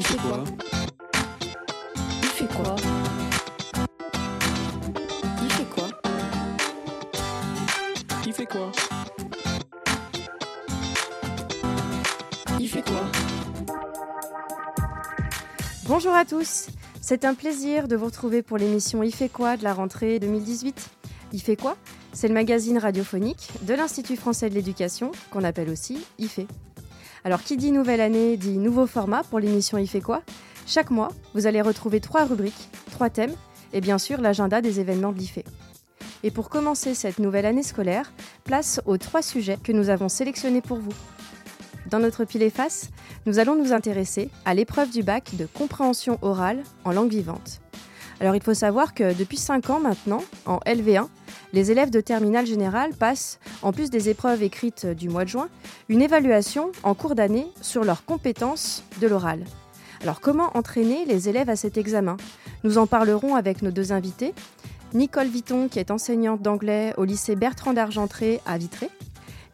Il fait quoi Il fait quoi Il fait quoi Il fait quoi Il fait quoi Bonjour à tous, c'est un plaisir de vous retrouver pour l'émission Il fait quoi de la rentrée 2018. Il fait quoi? C'est le magazine radiophonique de l'Institut français de l'éducation, qu'on appelle aussi IFE. Alors qui dit nouvelle année dit nouveau format pour l'émission Il fait quoi? Chaque mois, vous allez retrouver trois rubriques, trois thèmes et bien sûr l'agenda des événements de l'IFE. Et pour commencer cette nouvelle année scolaire, place aux trois sujets que nous avons sélectionnés pour vous. Dans notre pile et face, nous allons nous intéresser à l'épreuve du bac de compréhension orale en langue vivante. Alors il faut savoir que depuis 5 ans maintenant, en LV1, les élèves de terminale générale passent, en plus des épreuves écrites du mois de juin, une évaluation en cours d'année sur leurs compétences de l'oral. Alors comment entraîner les élèves à cet examen? Nous en parlerons avec nos deux invités. Nicole Vitton, qui est enseignante d'anglais au lycée Bertrand d'Argentré à Vitré,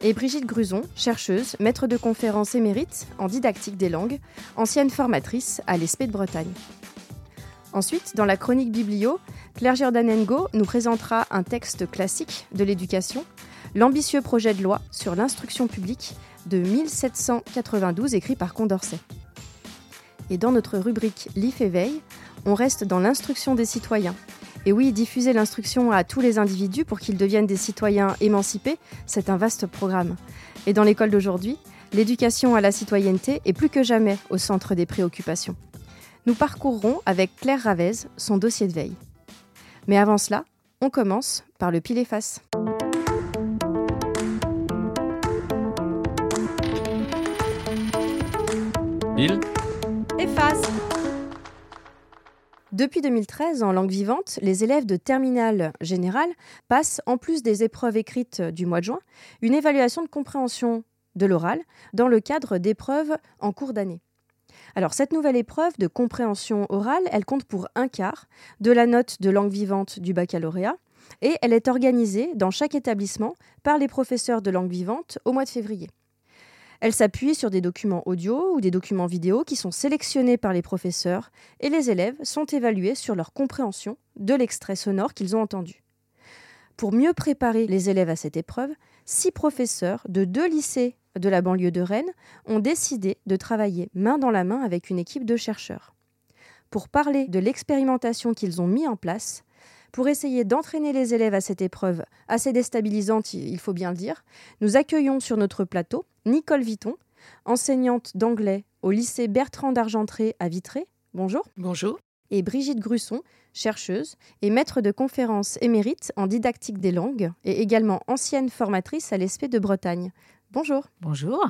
et Brigitte Gruson, chercheuse, maître de conférences émérite en didactique des langues, ancienne formatrice à l'ESP de Bretagne. Ensuite, dans la chronique biblio, Claire Giordanengo nous présentera un texte classique de l'éducation, l'ambitieux projet de loi sur l'instruction publique de 1792 écrit par Condorcet. Et dans notre rubrique L'IF éveil, on reste dans l'instruction des citoyens. Et oui, diffuser l'instruction à tous les individus pour qu'ils deviennent des citoyens émancipés, c'est un vaste programme. Et dans l'école d'aujourd'hui, l'éducation à la citoyenneté est plus que jamais au centre des préoccupations. Nous parcourrons avec Claire Ravez son dossier de veille. Mais avant cela, on commence par le pile et face. Bill et face. Depuis 2013, en langue vivante, les élèves de terminale générale passent, en plus des épreuves écrites du mois de juin, une évaluation de compréhension de l'oral dans le cadre d'épreuves en cours d'année. Alors cette nouvelle épreuve de compréhension orale, elle compte pour un quart de la note de langue vivante du baccalauréat et elle est organisée dans chaque établissement par les professeurs de langue vivante au mois de février. Elle s'appuie sur des documents audio ou des documents vidéo qui sont sélectionnés par les professeurs et les élèves sont évalués sur leur compréhension de l'extrait sonore qu'ils ont entendu. Pour mieux préparer les élèves à cette épreuve, six professeurs de deux lycées de la banlieue de Rennes ont décidé de travailler main dans la main avec une équipe de chercheurs. Pour parler de l'expérimentation qu'ils ont mis en place, pour essayer d'entraîner les élèves à cette épreuve assez déstabilisante, il faut bien le dire, nous accueillons sur notre plateau Nicole Vitton, enseignante d'anglais au lycée Bertrand d'Argentré à Vitré. Bonjour. Bonjour. Et Brigitte Grusson, chercheuse et maître de conférences émérite en didactique des langues et également ancienne formatrice à l'ESP de Bretagne. Bonjour. Bonjour.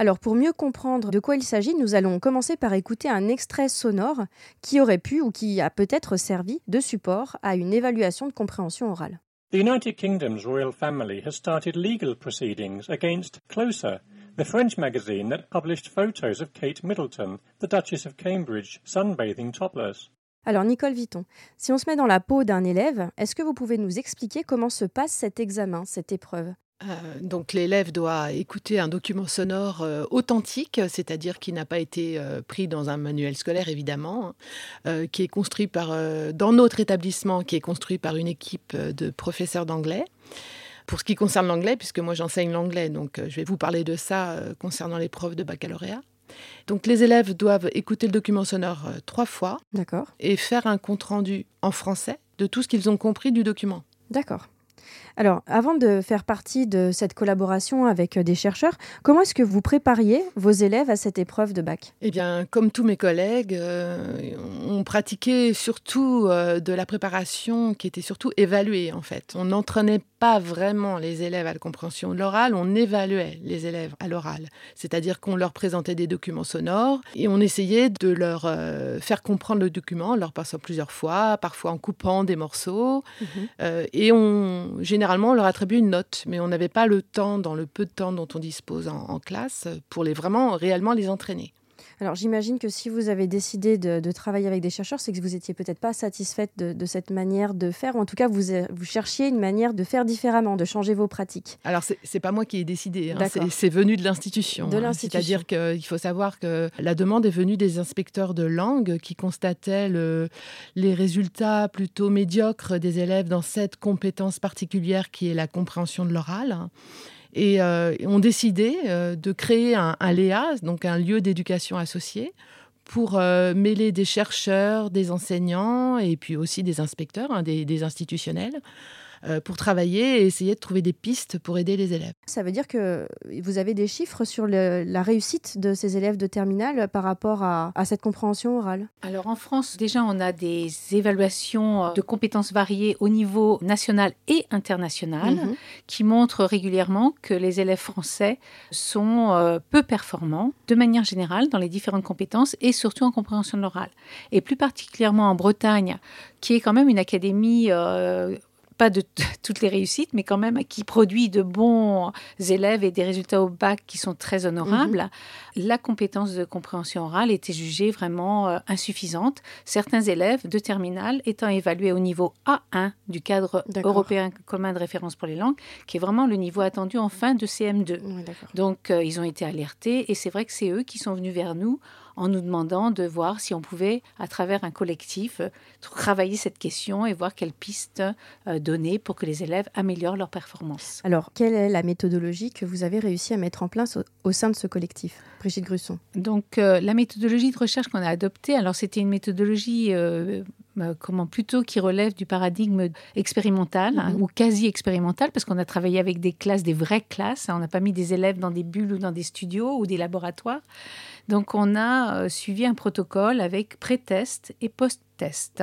Alors pour mieux comprendre de quoi il s'agit, nous allons commencer par écouter un extrait sonore qui aurait pu ou qui a peut-être servi de support à une évaluation de compréhension orale. The United Kingdom's royal family has started legal proceedings against Closer, the French magazine that published photos of Kate Middleton, the Duchess of Cambridge, sunbathing topless. Alors Nicole Vitton, si on se met dans la peau d'un élève, est-ce que vous pouvez nous expliquer comment se passe cet examen, cette épreuve? Donc l'élève doit écouter un document sonore euh, authentique, c'est-à-dire qui n'a pas été euh, pris dans un manuel scolaire évidemment, hein, qui est construit par dans notre établissement, qui est construit par une équipe de professeurs d'anglais. Pour ce qui concerne l'anglais, puisque moi j'enseigne l'anglais, donc je vais vous parler de ça concernant l'épreuve de baccalauréat. Donc les élèves doivent écouter le document sonore trois fois, d'accord, et faire un compte rendu en français de tout ce qu'ils ont compris du document. D'accord. Alors, avant de faire partie de cette collaboration avec euh, des chercheurs, comment est-ce que vous prépariez vos élèves à cette épreuve de bac? Eh bien, comme tous mes collègues, euh, on pratiquait surtout euh, de la préparation qui était surtout évaluée, en fait. On n'entraînait pas vraiment les élèves à la compréhension de l'oral, on évaluait les élèves à l'oral. C'est-à-dire qu'on leur présentait des documents sonores et on essayait de leur faire comprendre le document en leur passant plusieurs fois, parfois en coupant des morceaux. Mhm. et on, généralement, on leur attribue une note, mais on n'avait pas le temps, dans le peu de temps dont on dispose en, classe, pour vraiment réellement les entraîner. Alors j'imagine que si vous avez décidé de, de travailler avec des chercheurs, c'est que vous étiez peut-être pas satisfaite de, de, cette manière de faire, ou en tout cas vous, vous cherchiez une manière de faire différemment, de changer vos pratiques. Alors c'est pas moi qui ai décidé, hein, c'est venu de l'institution. De hein. C'est-à-dire qu'il faut savoir que la demande est venue des inspecteurs de langue qui constataient le, les résultats plutôt médiocres des élèves dans cette compétence particulière qui est la compréhension de l'oral et euh, ont décidé euh, de créer un, LEA, donc un lieu d'éducation associé, pour euh, mêler des chercheurs, des enseignants et puis aussi des inspecteurs, hein, des, institutionnels, pour travailler et essayer de trouver des pistes pour aider les élèves. Ça veut dire que vous avez des chiffres sur le, la réussite de ces élèves de terminale par rapport à, à, cette compréhension orale? Alors en France, déjà, on a des évaluations de compétences variées au niveau national et international mmh. qui montrent régulièrement que les élèves français sont euh, peu performants de manière générale dans les différentes compétences et surtout en compréhension de l'oral. Et plus particulièrement en Bretagne, qui est quand même une académie euh, pas de toutes les réussites, mais quand même qui produit de bons élèves et des résultats au bac qui sont très honorables, mmh. la compétence de compréhension orale était jugée vraiment euh, insuffisante. Certains élèves de terminale étant évalués au niveau A1 du cadre européen commun de référence pour les langues, qui est vraiment le niveau attendu en fin de CM2. Mmh, Donc, euh, ils ont été alertés et c'est vrai que c'est eux qui sont venus vers nous en nous demandant de voir si on pouvait, à travers un collectif, travailler cette question et voir quelles pistes euh, donner pour que les élèves améliorent leur performance. Alors, quelle est la méthodologie que vous avez réussi à mettre en place au, au sein de ce collectif? Brigitte Grusson. Donc, euh, la méthodologie de recherche qu'on a adoptée, alors c'était une méthodologie euh, comment plutôt qui relève du paradigme expérimental hein, Mhm. ou quasi expérimental parce qu'on a travaillé avec des classes, des vraies classes. Hein, on n'a pas mis des élèves dans des bulles ou dans des studios ou des laboratoires. Donc on a euh, suivi un protocole avec pré-test et post-test.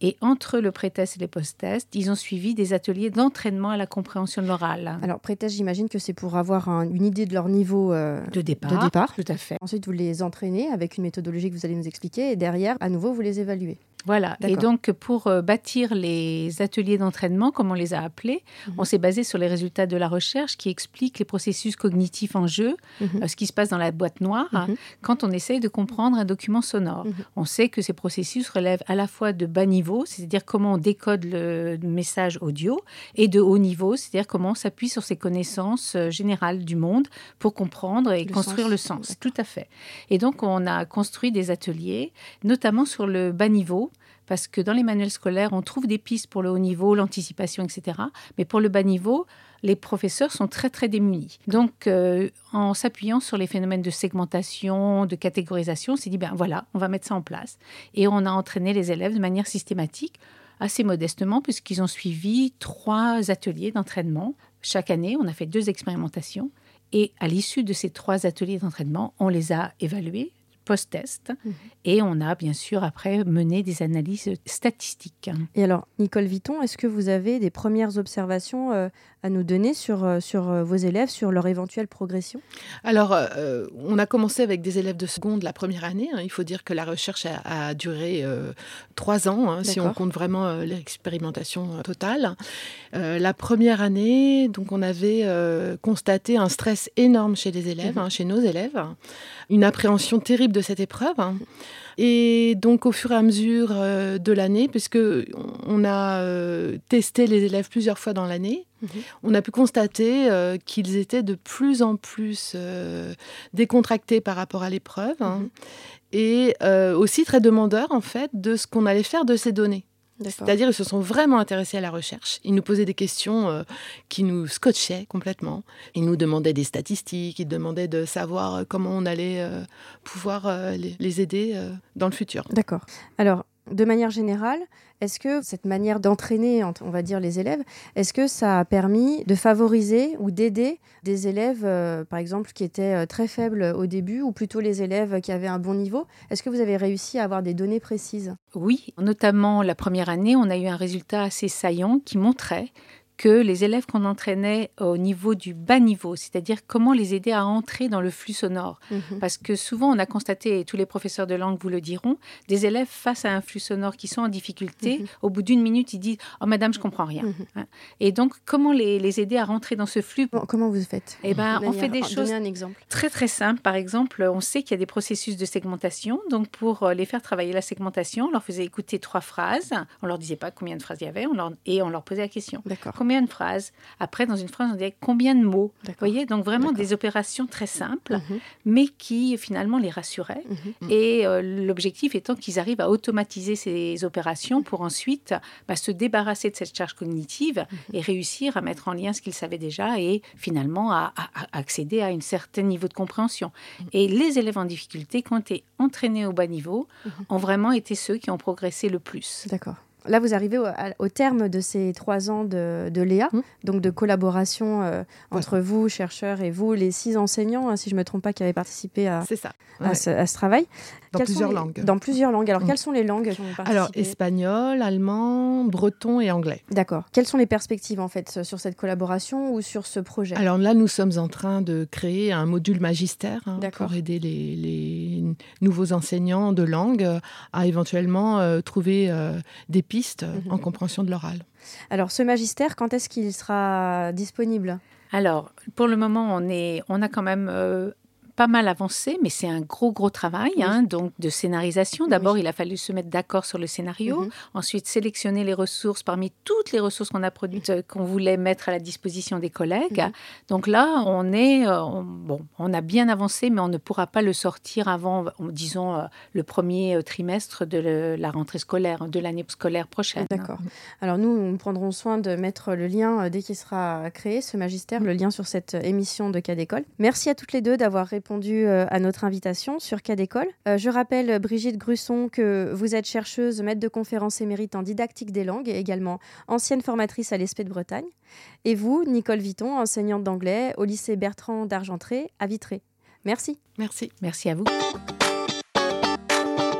Et entre le pré-test et les post-tests, ils ont suivi des ateliers d'entraînement à la compréhension de l'oral. Alors pré-test, j'imagine que c'est pour avoir un, une idée de leur niveau euh, de, départ, de départ. Tout à fait. Ensuite, vous les entraînez avec une méthodologie que vous allez nous expliquer et derrière, à nouveau, vous les évaluez. Voilà. Et donc, pour euh, bâtir les ateliers d'entraînement, comme on les a appelés, mmh. on s'est basé sur les résultats de la recherche qui expliquent les processus cognitifs en jeu, mmh. euh, ce qui se passe dans la boîte noire mmh. quand on essaye de comprendre un document sonore. On sait que ces processus relèvent à la fois de bas niveau, c'est-à-dire comment on décode le message audio, et de haut niveau, c'est-à-dire comment on s'appuie sur ses connaissances euh, générales du monde pour comprendre et le construire sens. le sens. Tout à fait. Et donc, on a construit des ateliers, notamment sur le bas niveau parce que dans les manuels scolaires, on trouve des pistes pour le haut niveau, l'anticipation, etc. Mais pour le bas niveau, les professeurs sont très très démunis. Donc, euh, en s'appuyant sur les phénomènes de segmentation, de catégorisation, on s'est dit, ben voilà, on va mettre ça en place. Et on a entraîné les élèves de manière systématique, assez modestement, puisqu'ils ont suivi trois ateliers d'entraînement. Chaque année, on a fait deux expérimentations. Et à l'issue de ces trois ateliers d'entraînement, on les a évalués post-test. Mmh. Et on a bien sûr après mené des analyses statistiques. Et alors, Nicole Vitton, est-ce que vous avez des premières observations euh, à nous donner sur, euh, sur euh, vos élèves, sur leur éventuelle progression? Alors, euh, on a commencé avec des élèves de seconde la première année. Hein. Il faut dire que la recherche a, a duré trois ans, hein, si on compte vraiment l'expérimentation totale. la première année, donc, on avait constaté un stress énorme chez les élèves, mmh. hein, chez nos élèves, une appréhension terrible de cette épreuve. Et donc, au fur et à mesure euh, de l'année, puisque on a euh, testé les élèves plusieurs fois dans l'année, mmh. on a pu constater euh, qu'ils étaient de plus en plus euh, décontractés par rapport à l'épreuve mmh. et euh, aussi très demandeurs, en fait, de ce qu'on allait faire de ces données. C'est-à-dire ils se sont vraiment intéressés à la recherche. Ils nous posaient des questions euh, qui nous scotchaient complètement. Ils nous demandaient des statistiques, ils demandaient de savoir comment on allait euh, pouvoir euh, les, les, aider dans le futur. D'accord. Alors, de manière générale, est-ce que cette manière d'entraîner, on va dire, les élèves, est-ce que ça a permis de favoriser ou d'aider des élèves, euh, par exemple, qui étaient euh, très faibles au début, ou plutôt les élèves qui avaient un bon niveau? Est-ce que vous avez réussi à avoir des données précises? Oui, notamment la première année, on a eu un résultat assez saillant qui montrait que les élèves qu'on entraînait au niveau du bas niveau, c'est-à-dire comment les aider à entrer dans le flux sonore. Mhm. Parce que souvent, on a constaté, et tous les professeurs de langue vous le diront, des élèves face à un flux sonore qui sont en difficulté, Mhm. au bout d'une minute, ils disent Oh, madame, je comprends rien. Mhm. Hein. Et donc, comment les, les aider à rentrer dans ce flux? Bon, comment vous faites? Eh ben, on fait des choses un exemple. très très simples. Par exemple, on sait qu'il y a des processus de segmentation. Donc, pour euh, les faire travailler la segmentation, on leur faisait écouter trois phrases. On leur disait pas combien de phrases il y avait, on leur- et on leur posait la question. D'accord. Combien de phrases Après, dans une phrase, on disait combien de mots Vous voyez, donc vraiment des opérations très simples, Mhm, mais qui finalement les rassuraient. mhm. Et euh, l'objectif étant qu'ils arrivent à automatiser ces opérations pour ensuite bah, se débarrasser de cette charge cognitive et réussir à mettre en lien ce qu'ils savaient déjà et finalement à, à- à accéder à un certain niveau de compréhension. Et les élèves en difficulté, quand tu es entraînés au bas niveau, ont vraiment été ceux qui ont progressé le plus. D'accord. Là, vous arrivez au, terme de ces trois ans de, de Léa, Mm. donc de collaboration euh, entre vous, chercheurs, et vous, les six enseignants, hein, si je ne me trompe pas, qui avaient participé à, à ce, à ce travail. Dans Quelles plusieurs les- langues. Dans plusieurs langues. Alors, Mm. quelles sont les langues qui ont participé? Alors, espagnol, allemand, breton et anglais. D'accord. Quelles sont les perspectives, en fait, sur cette collaboration ou sur ce projet? Alors là, nous sommes en train de créer un module magistère hein, pour aider les, les nouveaux enseignants de langue euh, à éventuellement euh, trouver euh, des pistes Mhm. en compréhension de l'oral. Alors, ce magistère, quand est-ce qu'il sera disponible? Alors, pour le moment, on, est, on a quand même euh, pas mal avancé, mais c'est un gros, gros travail Oui. hein, donc de scénarisation. D'abord, Oui. il a fallu se mettre d'accord sur le scénario, Mhm. ensuite sélectionner les ressources parmi toutes les ressources qu'on a produites, euh, qu'on voulait mettre à la disposition des collègues. Mhm. Donc là, on est, euh, on- bon, on a bien avancé, mais on ne pourra pas le sortir avant, disons, euh, le premier trimestre de le- la rentrée scolaire, de l'année scolaire prochaine. D'accord. Alors nous, nous prendrons soin de mettre le lien dès qu'il sera créé, ce magistère, le lien sur cette émission de Cas d'école. Merci à toutes les deux d'avoir répondu euh, à notre invitation sur Cas d'école. Euh, je rappelle, Brigitte Grusson, que vous êtes chercheuse, maître de conférences émérite en didactique des langues et également ancienne formatrice à l'ESP de Bretagne. Et vous, Nicole Viton, enseignante d'anglais au lycée Bertrand d'Argentré à Vitré. Merci. Merci. Merci à vous.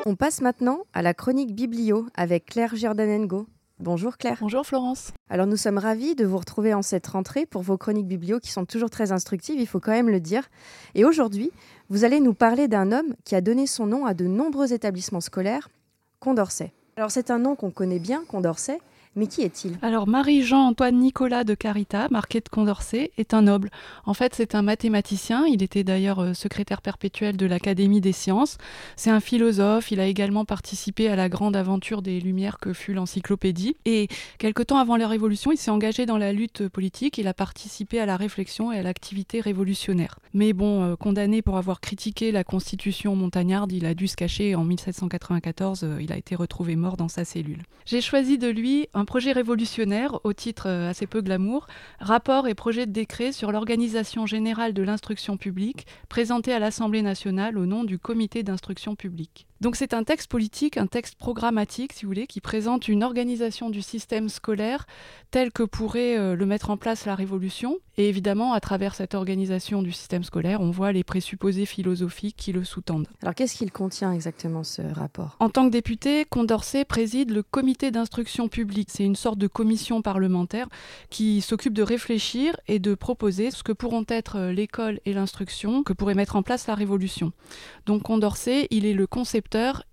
On passe maintenant à la chronique biblio avec Claire Giordanengo. Bonjour Claire. Bonjour Florence. Alors nous sommes ravis de vous retrouver en cette rentrée pour vos chroniques biblio qui sont toujours très instructives, il faut quand même le dire. Et aujourd'hui, vous allez nous parler d'un homme qui a donné son nom à de nombreux établissements scolaires, Condorcet. Alors c'est un nom qu'on connaît bien, Condorcet, mais qui est-il? Alors Marie-Jean-Antoine Nicolas de Carita, marqué de Condorcet, est un noble. En fait, c'est un mathématicien. Il était d'ailleurs euh, secrétaire perpétuel de l'Académie des sciences. C'est un philosophe. Il a également participé à la grande aventure des Lumières que fut l'encyclopédie. Et quelque temps avant la Révolution, il s'est engagé dans la lutte politique. Il a participé à la réflexion et à l'activité révolutionnaire. Mais bon, euh, condamné pour avoir critiqué la Constitution montagnarde, il a dû se cacher en 1794. euh, il a été retrouvé mort dans sa cellule. J'ai choisi de lui projet révolutionnaire au titre euh, assez peu glamour, rapport et projet de décret sur l'organisation générale de l'instruction publique, présenté à l'Assemblée nationale au nom du comité d'instruction publique. Donc c'est un texte politique, un texte programmatique, si vous voulez, qui présente une organisation du système scolaire tel que pourrait euh, le mettre en place la Révolution. Et évidemment, à travers cette organisation du système scolaire, on voit les présupposés philosophiques qui le sous-tendent. Alors qu'est-ce qu'il contient exactement ce rapport? En tant que député, Condorcet préside le comité d'instruction publique. C'est une sorte de commission parlementaire qui s'occupe de réfléchir et de proposer ce que pourront être euh, l'école et l'instruction que pourrait mettre en place la Révolution. Donc Condorcet, il est le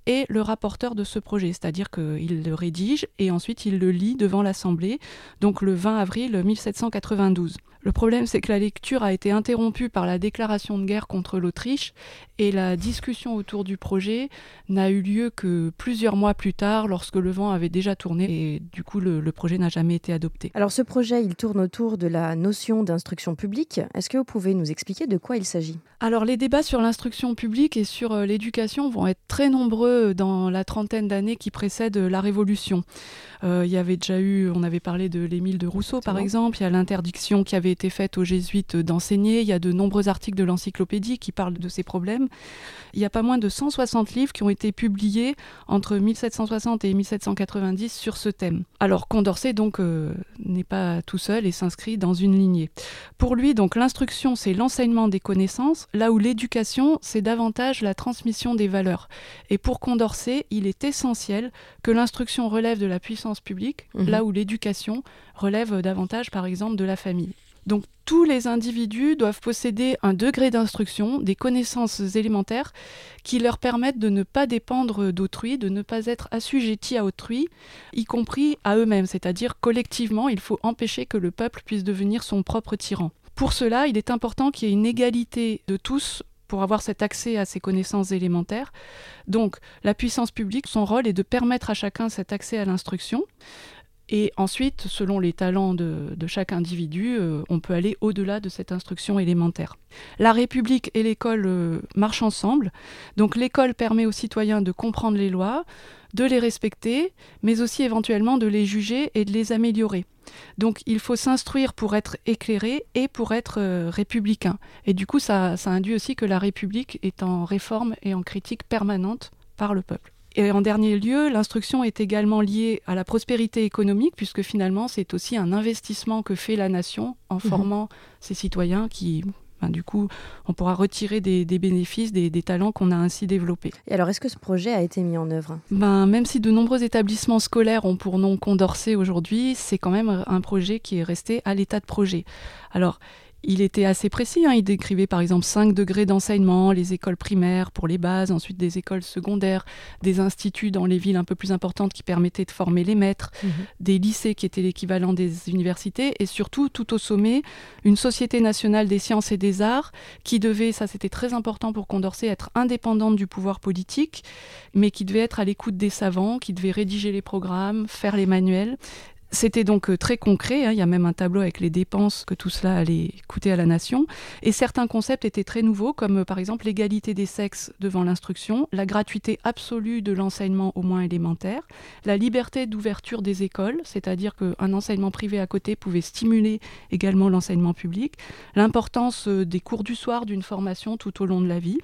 et le rapporteur de ce projet, c'est-à-dire qu'il le rédige et ensuite il le lit devant l'Assemblée, donc le 20 avril 1792. Le problème, c'est que la lecture a été interrompue par la déclaration de guerre contre l'Autriche et la discussion autour du projet n'a eu lieu que plusieurs mois plus tard, lorsque le vent avait déjà tourné et du coup le, le projet n'a jamais été adopté. Alors ce projet, il tourne autour de la notion d'instruction publique. Est-ce que vous pouvez nous expliquer de quoi il s'agit? Alors les débats sur l'instruction publique et sur euh, l'éducation vont être très nombreux dans la trentaine d'années qui précèdent la Révolution. Euh, il y avait déjà eu, on avait parlé de l'Émile de Rousseau par exemple, il y a l'interdiction qui avait été faite aux jésuites d'enseigner, il y a de nombreux articles de l'encyclopédie qui parlent de ces problèmes. Il y a pas moins de 160 livres qui ont été publiés entre 1760 et 1790 sur ce thème. Alors Condorcet donc euh, n'est pas tout seul et s'inscrit dans une lignée. Pour lui donc l'instruction c'est l'enseignement des connaissances, là où l'éducation c'est davantage la transmission des valeurs. Et pour Condorcet, il est essentiel que l'instruction relève de la puissance publique, Mhm. là où l'éducation relève davantage par exemple de la famille. Donc tous les individus doivent posséder un degré d'instruction, des connaissances élémentaires qui leur permettent de ne pas dépendre d'autrui, de ne pas être assujettis à autrui, y compris à eux-mêmes, c'est-à-dire collectivement, il faut empêcher que le peuple puisse devenir son propre tyran. Pour cela, il est important qu'il y ait une égalité de tous pour avoir cet accès à ces connaissances élémentaires. Donc la puissance publique, son rôle est de permettre à chacun cet accès à l'instruction. Et ensuite, selon les talents de, chaque individu, euh, on peut aller au-delà de cette instruction élémentaire. La République et l'école euh, marchent ensemble. Donc l'école permet aux citoyens de comprendre les lois, de les respecter, mais aussi éventuellement de les juger et de les améliorer. Donc il faut s'instruire pour être éclairé et pour être euh, républicain. Et du coup, ça induit aussi que la République est en réforme et en critique permanente par le peuple. Et en dernier lieu, l'instruction est également liée à la prospérité économique, puisque finalement, c'est aussi un investissement que fait la nation en formant ses citoyens qui, ben, du coup, on pourra retirer des, des bénéfices, des, des talents qu'on a ainsi développés. Et alors, est-ce que ce projet a été mis en œuvre? Ben, même si de nombreux établissements scolaires ont pour nom Condorcet aujourd'hui, c'est quand même un projet qui est resté à l'état de projet. Alors, il était assez précis, hein. il décrivait par exemple 5 degrés d'enseignement, les écoles primaires pour les bases, ensuite des écoles secondaires, des instituts dans les villes un peu plus importantes qui permettaient de former les maîtres, des lycées qui étaient l'équivalent des universités, et surtout, tout au sommet, une Société nationale des sciences et des arts qui devait, ça c'était très important pour Condorcet, être indépendante du pouvoir politique, mais qui devait être à l'écoute des savants, qui devait rédiger les programmes, faire les manuels. C'était donc euh, très concret, hein, il y a même un tableau avec les dépenses que tout cela allait coûter à la nation. Et certains concepts étaient très nouveaux, comme euh, par exemple l'égalité des sexes devant l'instruction, la gratuité absolue de l'enseignement au moins élémentaire, la liberté d'ouverture des écoles, c'est-à-dire qu'un enseignement privé à côté pouvait stimuler également l'enseignement public, l'importance euh, des cours du soir d'une formation tout au long de la vie.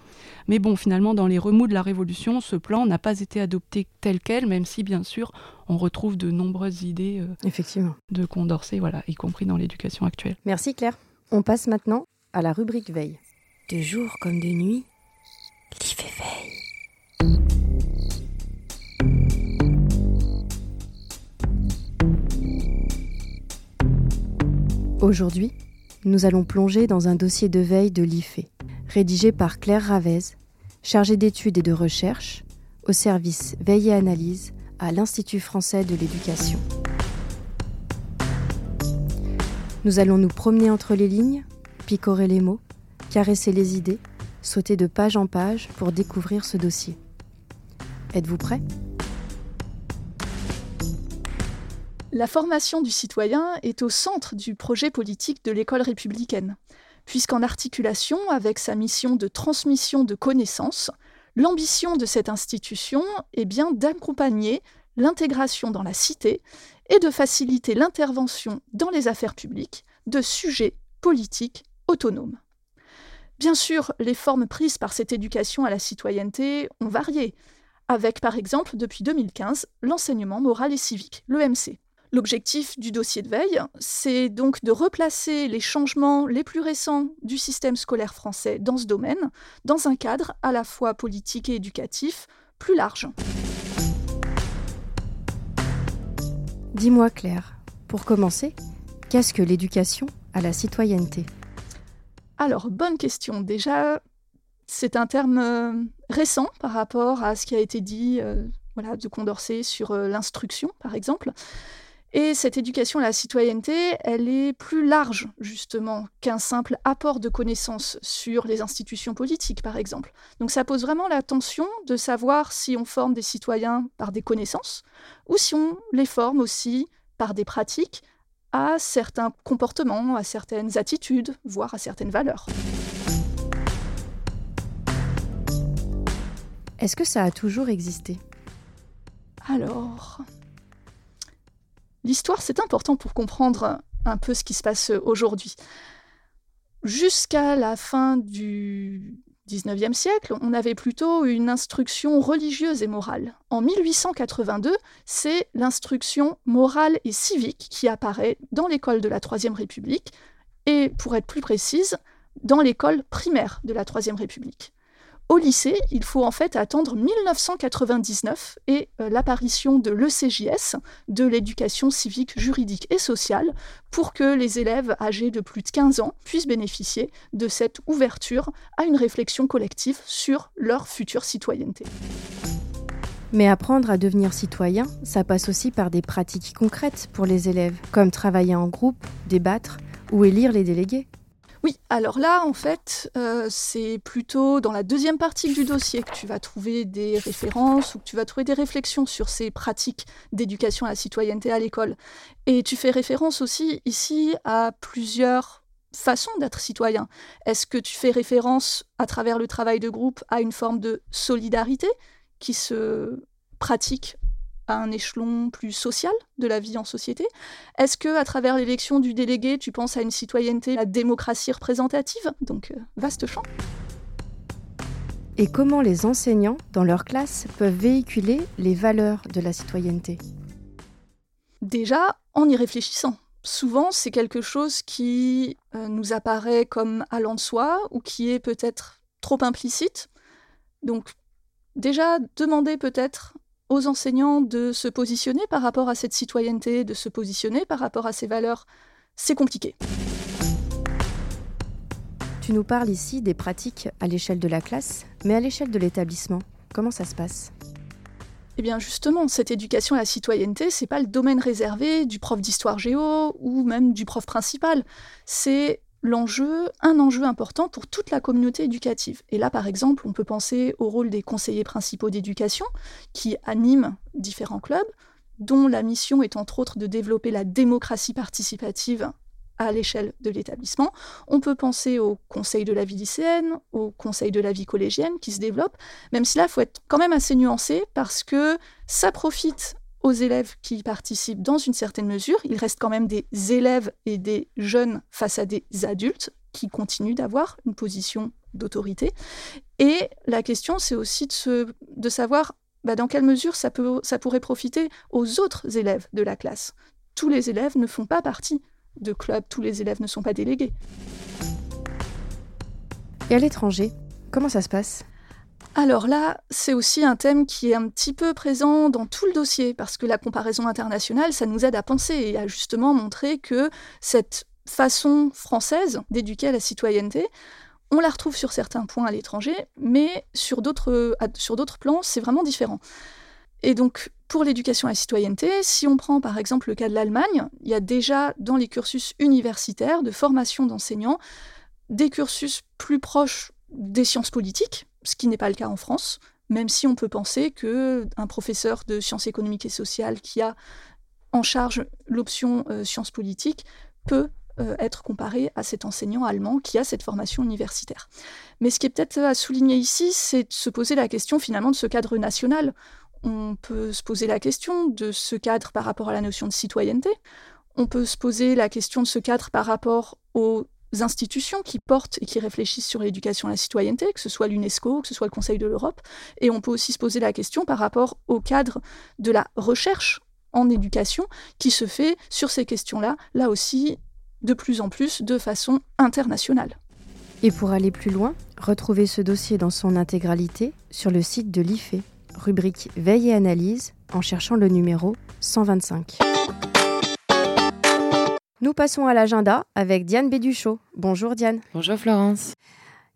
Mais bon, finalement, dans les remous de la Révolution, ce plan n'a pas été adopté tel quel, même si, bien sûr, on retrouve de nombreuses idées euh, Effectivement. de Condorcet, voilà, y compris dans l'éducation actuelle. Merci Claire. On passe maintenant à la rubrique veille. De jour comme de nuit, fait veille. Aujourd'hui, nous allons plonger dans un dossier de veille de l'IFE, rédigé par Claire Ravez, chargée d'études et de recherche au service Veille et Analyse à l'Institut français de l'éducation. Nous allons nous promener entre les lignes, picorer les mots, caresser les idées, sauter de page en page pour découvrir ce dossier. Êtes-vous prêts? La formation du citoyen est au centre du projet politique de l'école républicaine, puisqu'en articulation avec sa mission de transmission de connaissances, l'ambition de cette institution est bien d'accompagner l'intégration dans la cité et de faciliter l'intervention dans les affaires publiques de sujets politiques autonomes. Bien sûr, les formes prises par cette éducation à la citoyenneté ont varié, avec par exemple depuis 2015 l'enseignement moral et civique, l'EMC. L'objectif du dossier de veille, c'est donc de replacer les changements les plus récents du système scolaire français dans ce domaine, dans un cadre à la fois politique et éducatif plus large. Dis-moi Claire, pour commencer, qu'est-ce que l'éducation à la citoyenneté? Alors, bonne question. Déjà, c'est un terme euh, récent par rapport à ce qui a été dit euh, voilà, de Condorcet sur euh, l'instruction, par exemple. Et cette éducation à la citoyenneté, elle est plus large, justement, qu'un simple apport de connaissances sur les institutions politiques, par exemple. Donc ça pose vraiment la tension de savoir si on forme des citoyens par des connaissances ou si on les forme aussi par des pratiques à certains comportements, à certaines attitudes, voire à certaines valeurs. Est-ce que ça a toujours existé? Alors, l'histoire, c'est important pour comprendre un peu ce qui se passe aujourd'hui. Jusqu'à la fin du 19e siècle, on avait plutôt une instruction religieuse et morale. En 1882, c'est l'instruction morale et civique qui apparaît dans l'école de la Troisième République, et pour être plus précise, dans l'école primaire de la Troisième République. Au lycée, il faut en fait attendre 1999 et euh, l'apparition de l'ECJS, de l'éducation civique, juridique et sociale, pour que les élèves âgés de plus de 15 ans puissent bénéficier de cette ouverture à une réflexion collective sur leur future citoyenneté. Mais apprendre à devenir citoyen, ça passe aussi par des pratiques concrètes pour les élèves, comme travailler en groupe, débattre ou élire les délégués. Oui, alors là, en fait, euh, c'est plutôt dans la deuxième partie du dossier que tu vas trouver des références ou que tu vas trouver des réflexions sur ces pratiques d'éducation à la citoyenneté à l'école. Et tu fais référence aussi ici à plusieurs façons d'être citoyen. Est-ce que tu fais référence à travers le travail de groupe à une forme de solidarité qui se pratique à un échelon plus social de la vie en société? Est-ce que à travers l'élection du délégué, tu penses à une citoyenneté, la démocratie représentative? Donc euh, vaste champ. Et comment les enseignants, dans leur classe, peuvent véhiculer les valeurs de la citoyenneté? Déjà, en y réfléchissant. Souvent, c'est quelque chose qui euh, nous apparaît comme allant de soi ou qui est peut-être trop implicite. Donc, déjà, demander peut-être aux enseignants de se positionner par rapport à cette citoyenneté, de se positionner par rapport à ces valeurs, c'est compliqué. Tu nous parles ici des pratiques à l'échelle de la classe, mais à l'échelle de l'établissement, comment ça se passe? Eh bien justement, cette éducation à la citoyenneté, c'est pas le domaine réservé du prof d'histoire géo ou même du prof principal. C'est l'enjeu, un enjeu important pour toute la communauté éducative. Et là, par exemple, on peut penser au rôle des conseillers principaux d'éducation qui animent différents clubs, dont la mission est entre autres de développer la démocratie participative à l'échelle de l'établissement. On peut penser au conseil de la vie lycéenne, au conseil de la vie collégienne qui se développe, même si là, il faut être quand même assez nuancé parce que ça profite aux élèves qui participent dans une certaine mesure. Il reste quand même des élèves et des jeunes face à des adultes qui continuent d'avoir une position d'autorité. Et la question, c'est aussi de, savoir bah, dans quelle mesure ça pourrait profiter aux autres élèves de la classe. Tous les élèves ne font pas partie de clubs, tous les élèves ne sont pas délégués. Et à l'étranger, comment ça se passe? Alors là, c'est aussi un thème qui est un petit peu présent dans tout le dossier, parce que la comparaison internationale, ça nous aide à penser et à justement montrer que cette façon française d'éduquer à la citoyenneté, on la retrouve sur certains points à l'étranger, mais sur d'autres, plans, c'est vraiment différent. Et donc, pour l'éducation à la citoyenneté, si on prend par exemple le cas de l'Allemagne, il y a déjà dans les cursus universitaires de formation d'enseignants des cursus plus proches des sciences politiques, ce qui n'est pas le cas en France, même si on peut penser que un professeur de sciences économiques et sociales qui a en charge l'option euh, sciences politiques peut euh, être comparé à cet enseignant allemand qui a cette formation universitaire. Mais ce qui est peut-être à souligner ici, c'est de se poser la question finalement de ce cadre national. On peut se poser la question de ce cadre par rapport à la notion de citoyenneté. On peut se poser la question de ce cadre par rapport aux institutions qui portent et qui réfléchissent sur l'éducation à la citoyenneté, que ce soit l'UNESCO, que ce soit le Conseil de l'Europe. Et on peut aussi se poser la question par rapport au cadre de la recherche en éducation qui se fait sur ces questions-là, là aussi de plus en plus de façon internationale. Et pour aller plus loin, retrouvez ce dossier dans son intégralité sur le site de l'IFE, rubrique Veille et analyse, en cherchant le numéro 125. Nous passons à l'agenda avec Diane Béduchot. Bonjour Diane. Bonjour Florence.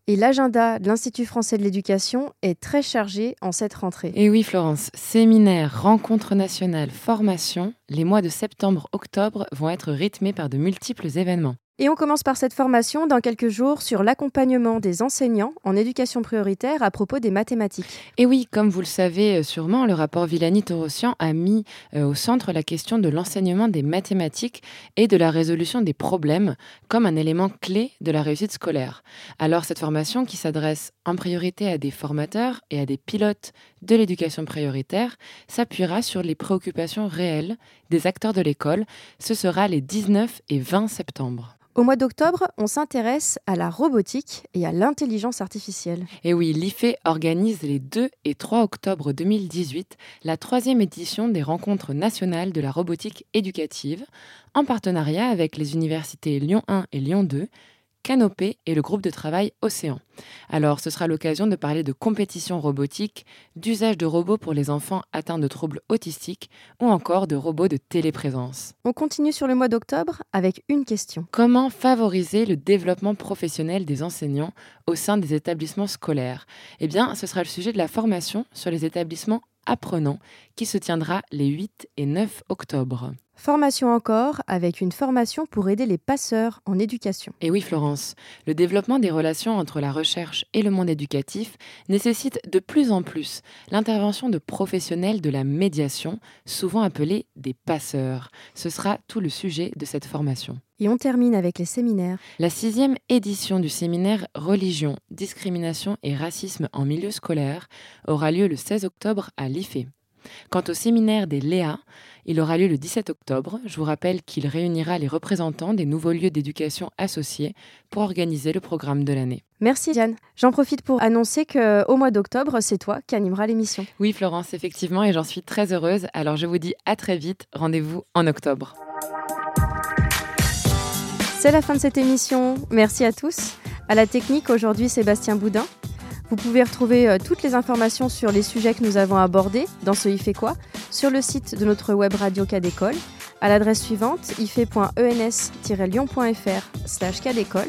Et l'agenda de l'Institut français de l'éducation est très chargé en cette rentrée. Et oui Florence, séminaires, rencontres nationales, formations, les mois de septembre-octobre vont être rythmés par de multiples événements. Et on commence par cette formation dans quelques jours sur l'accompagnement des enseignants en éducation prioritaire à propos des mathématiques. Et oui, comme vous le savez euh, sûrement, le rapport Villani-Torossian a mis euh, au centre la question de l'enseignement des mathématiques et de la résolution des problèmes comme un élément clé de la réussite scolaire. Alors cette formation qui s'adresse en priorité à des formateurs et à des pilotes de l'éducation prioritaire s'appuiera sur les préoccupations réelles des acteurs de l'école. Ce sera les 19 et 20 septembre. Au mois d'octobre, on s'intéresse à la robotique et à l'intelligence artificielle. Et oui, l'IFE organise les 2 et 3 octobre 2018 la troisième édition des rencontres nationales de la robotique éducative, en partenariat avec les universités Lyon 1 et Lyon 2, Canopée et le groupe de travail Océan. Alors, ce sera l'occasion de parler de compétition robotique, d'usage de robots pour les enfants atteints de troubles autistiques ou encore de robots de téléprésence. On continue sur le mois d'octobre avec une question. Comment favoriser le développement professionnel des enseignants au sein des établissements scolaires? Eh bien, ce sera le sujet de la formation sur les établissements apprenants qui se tiendra les 8 et 9 octobre. Formation encore, avec une formation pour aider les passeurs en éducation. Et oui, Florence, le développement des relations entre la recherche et le monde éducatif nécessite de plus en plus l'intervention de professionnels de la médiation, souvent appelés des passeurs. Ce sera tout le sujet de cette formation. Et on termine avec les séminaires. La sixième édition du séminaire Religion, discrimination et racisme en milieu scolaire aura lieu le 16 octobre à l'IFE. Quant au séminaire des Léa, il aura lieu le 17 octobre. Je vous rappelle qu'il réunira les représentants des nouveaux lieux d'éducation associés pour organiser le programme de l'année. Merci Diane. J'en profite pour annoncer qu'au mois d'octobre, c'est toi qui animeras l'émission. Oui Florence, effectivement, et j'en suis très heureuse. Alors je vous dis à très vite. Rendez-vous en octobre. C'est la fin de cette émission. Merci à tous. À la technique, aujourd'hui, Sébastien Boudin. Vous pouvez retrouver euh, toutes les informations sur les sujets que nous avons abordés dans ce IFE quoi sur le site de notre web radio Cadécole à l'adresse suivante ife.ens-lyon.fr slash cadécole.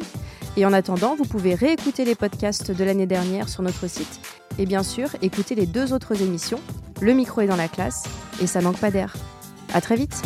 Et en attendant, vous pouvez réécouter les podcasts de l'année dernière sur notre site et bien sûr écouter les deux autres émissions, Le micro est dans la classe et Ça manque pas d'air. À très vite